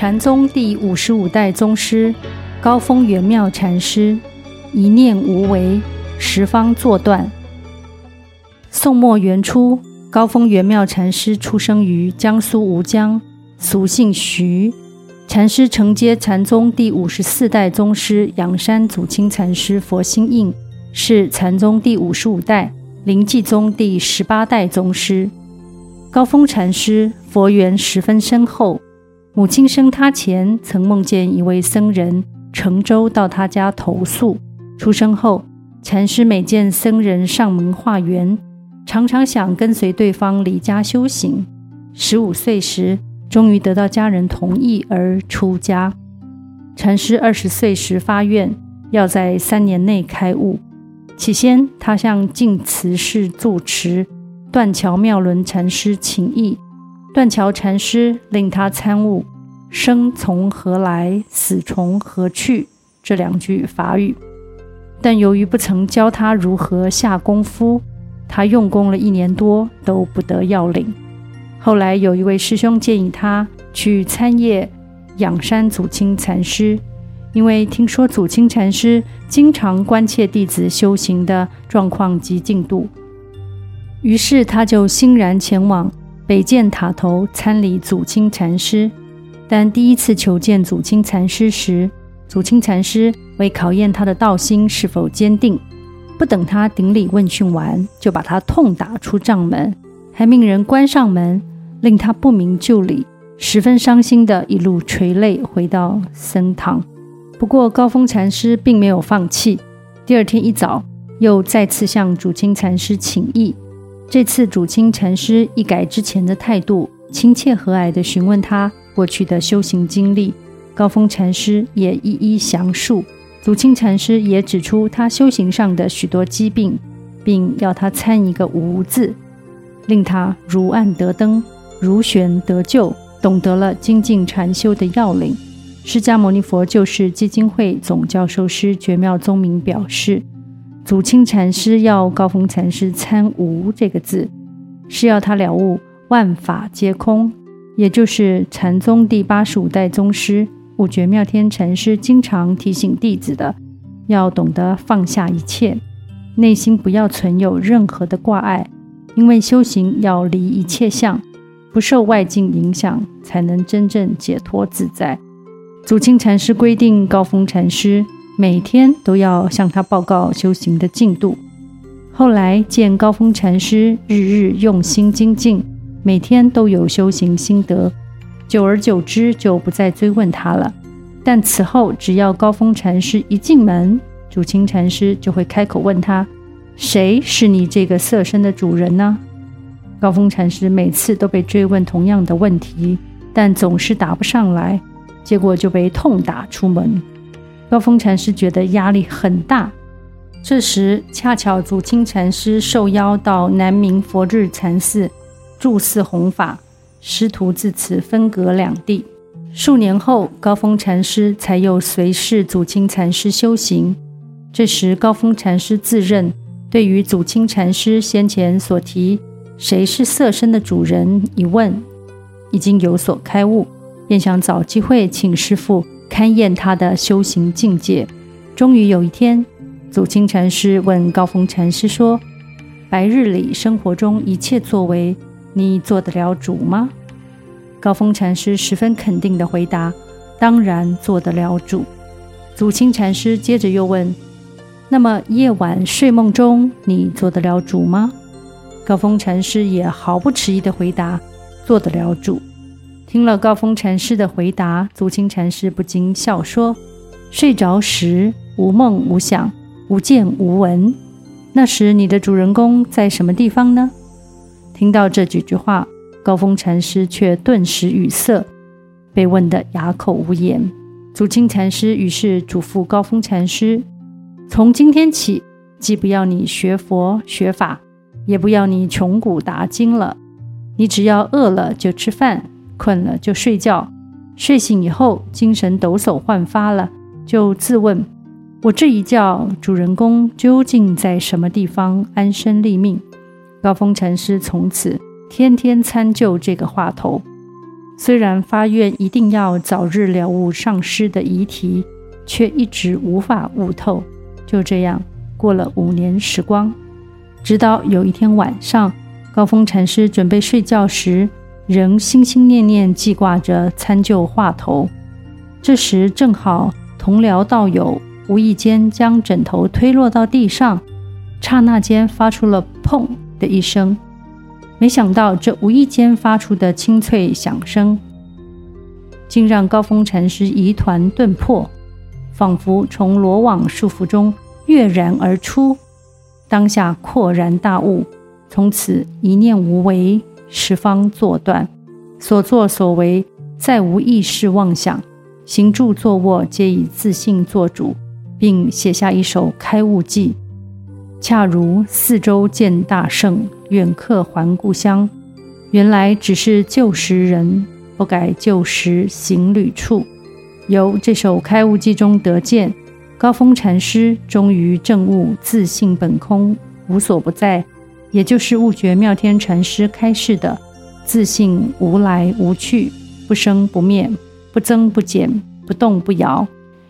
禅宗第五十五代宗师高峰圆妙禅师，一念无为，十方作断。宋末元初，高峰圆妙禅师出生于江苏吴江，俗姓徐。禅师承接禅宗第五十四代宗师阳山祖清禅师佛心印，是禅宗第五十五代临济宗第十八代宗师。高峰禅师佛缘十分深厚。母亲生他前，曾梦见一位僧人乘舟到他家投宿。出生后，禅师每见僧人上门化缘，常常想跟随对方离家修行。十五岁时，终于得到家人同意而出家。禅师二十岁时发愿，要在三年内开悟。起先，他向净慈寺住持断桥妙伦禅师请意。断桥禅师令他参悟“生从何来，死从何去”这两句法语，但由于不曾教他如何下功夫，他用功了一年多都不得要领。后来有一位师兄建议他去参谒仰山祖清禅师，因为听说祖清禅师经常关切弟子修行的状况及进度，于是他就欣然前往。北建塔头参礼祖清禅师，但第一次求见祖清禅师时，祖清禅师为考验他的道心是否坚定，不等他顶礼问讯完，就把他痛打出帐门，还命人关上门，令他不明就里，十分伤心的一路垂泪回到僧堂。不过高峰禅师并没有放弃，第二天一早又再次向祖清禅师请益。这次祖清禅师一改之前的态度，亲切和蔼地询问他过去的修行经历。高峰禅师也一一详述，祖清禅师也指出他修行上的许多疾病，并要他参一个“无”字，令他如暗得灯，如悬得救，懂得了精进禅修的要领。释迦牟尼佛救世基金会总教授师觉妙宗明表示。祖清禅师要高风禅师参“无”这个字，是要他了悟万法皆空，也就是禅宗第八十五代宗师五觉妙天禅师经常提醒弟子的，要懂得放下一切，内心不要存有任何的挂碍，因为修行要离一切相，不受外境影响，才能真正解脱自在。祖清禅师规定高峰禅师。每天都要向他报告修行的进度。后来见高峰禅师日日用心精进，每天都有修行心得，久而久之就不再追问他了。但此后只要高峰禅师一进门，主清禅师就会开口问他：“谁是你这个色身的主人呢？”高峰禅师每次都被追问同样的问题，但总是答不上来，结果就被痛打出门。高峰禅师觉得压力很大，这时恰巧祖清禅师受邀到南明佛日禅寺住寺弘法，师徒自此分隔两地。数年后，高峰禅师才又随侍祖清禅师修行。这时，高峰禅师自认对于祖清禅师先前所提“谁是色身的主人”一问，已经有所开悟，便想找机会请师父。勘验他的修行境界，终于有一天，祖清禅师问高峰禅师说：“白日里生活中一切作为，你做得了主吗？”高峰禅师十分肯定地回答：“当然做得了主。”祖清禅师接着又问：“那么夜晚睡梦中，你做得了主吗？”高峰禅师也毫不迟疑地回答：“做得了主。”听了高风禅师的回答，足清禅师不禁笑说：“睡着时无梦无想，无见无闻，那时你的主人公在什么地方呢？”听到这几句话，高风禅师却顿时语塞，被问得哑口无言。祖清禅师于是嘱咐高风禅师：“从今天起，既不要你学佛学法，也不要你穷古答今了，你只要饿了就吃饭。”困了就睡觉，睡醒以后精神抖擞焕发了，就自问：我这一觉主人公究竟在什么地方安身立命？高峰禅师从此天天参就这个话头。虽然发愿一定要早日了悟上师的遗题，却一直无法悟透。就这样过了五年时光，直到有一天晚上，高峰禅师准备睡觉时，仍心心念念记挂着参究话头。这时正好同僚道友无意间将枕头推落到地上，刹那间发出了“砰”的一声。没想到，这无意间发出的清脆响声，竟让高峰禅师疑团顿破，仿佛从罗网束缚中跃然而出。当下豁然大悟，从此一念无为，十方作断，所作所为再无意识妄想，行住坐卧皆以自信做主，并写下一首开悟偈。恰如四周见大圣，远客还故乡。原来只是旧时人，不改旧时行旅处。由这首开悟偈中得见，高峰禅师终于证悟自性本空，无所不在，也就是悟觉妙天禅师开示的自信无来无去，不生不灭，不增不减，不动不摇。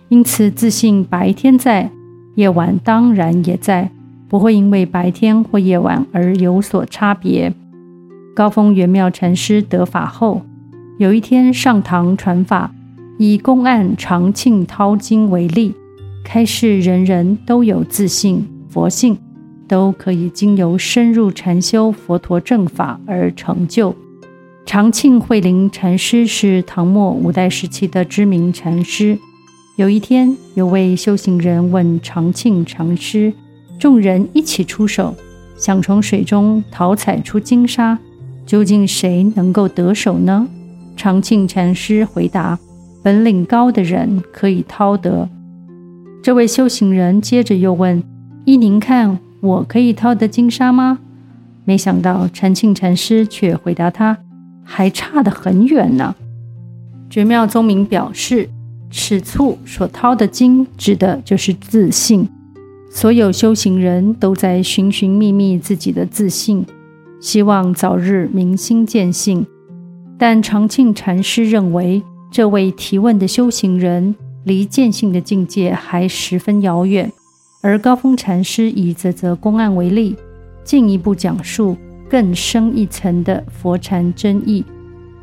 因此，自信白天在，夜晚当然也在。不会因为白天或夜晚而有所差别。高峰圆妙禅师得法后，有一天上堂传法，以公案长庆掏经为例，开示人人都有自信佛性，都可以经由深入禅修佛陀正法而成就。长庆惠龄禅师是唐末五代时期的知名禅师。有一天，有位修行人问长庆禅师。众人一起出手，想从水中淘采出金沙，究竟谁能够得手呢？长庆禅师回答：“本领高的人可以掏得。”这位修行人接着又问：“依您看，我可以掏得金沙吗？”没想到长庆禅师却回答他：“还差得很远呢。”觉妙宗明表示：“此处所掏的金，指的就是自信。”所有修行人都在寻寻觅觅自己的自信，希望早日明心见性。但长庆禅师认为，这位提问的修行人离见性的境界还十分遥远。而高峰禅师以这则公案为例，进一步讲述更深一层的佛禅真义。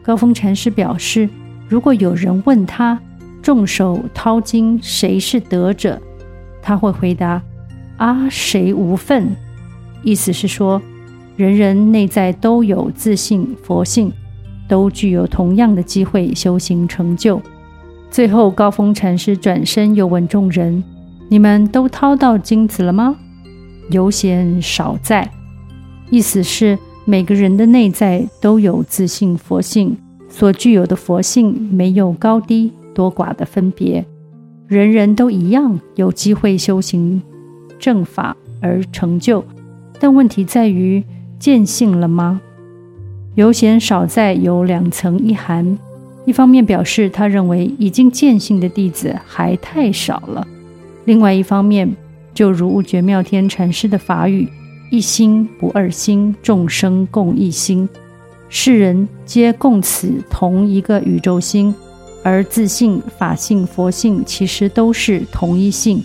高峰禅师表示，如果有人问他，众手掏金，谁是得者？他会回答。啊，谁无份？意思是说，人人内在都有自信佛性，都具有同样的机会修行成就。最后，高峰禅师转身又问众人：“你们都掏到金子了吗？”有嫌少在，意思是每个人的内在都有自信佛性，所具有的佛性没有高低多寡的分别，人人都一样有机会修行。正法而成就，但问题在于见性了吗？有嫌少在有两层意涵，一方面表示他认为已经见性的弟子还太少了；另外一方面，就如悟觉妙天禅师的法语：“一心不二心，众生共一心，世人皆共此同一个宇宙心，而自性、法性、佛性其实都是同一性。”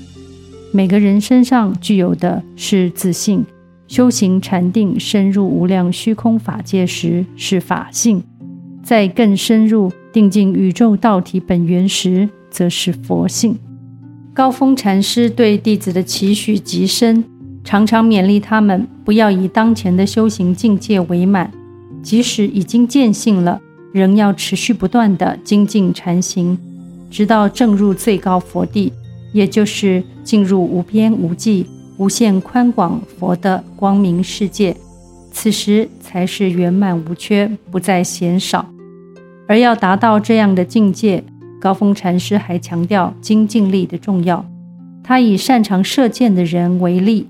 每个人身上具有的是自性，修行禅定深入无量虚空法界时是法性，再更深入定进宇宙道体本源时，则是佛性。高峰禅师对弟子的期许极深，常常勉励他们不要以当前的修行境界为满，即使已经见性了，仍要持续不断的精进禅行，直到证入最高佛地。也就是进入无边无际、无限宽广佛的光明世界，此时才是圆满无缺，不再嫌少。而要达到这样的境界，高峰禅师还强调精进力的重要。他以擅长射箭的人为例，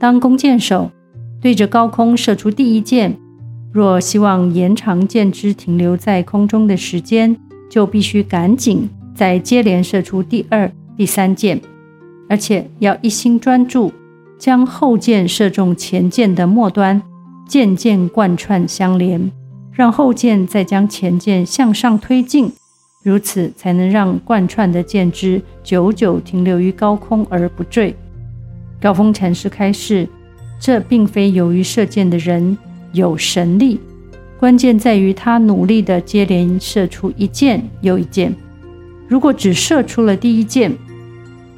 当弓箭手对着高空射出第一箭，若希望延长箭支停留在空中的时间，就必须赶紧再接连射出第二。第三箭，而且要一心专注，将后箭射中前箭的末端，箭箭贯穿相连，让后箭再将前箭向上推进，如此才能让贯穿的剑枝久久停留于高空而不坠。高峰禅师开示，这并非由于射箭的人有神力，关键在于他努力地接连射出一箭又一箭。如果只射出了第一箭，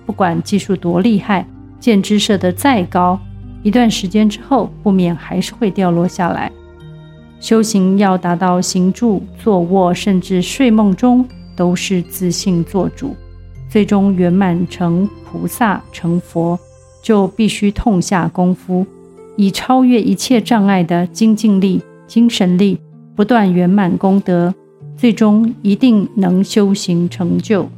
不管技术多厉害，箭枝射得再高，一段时间之后，不免还是会掉落下来。修行要达到行住坐卧，甚至睡梦中都是自信做主，最终圆满成菩萨成佛，就必须痛下功夫，以超越一切障碍的精进力、精神力，不断圆满功德，最终一定能修行成就。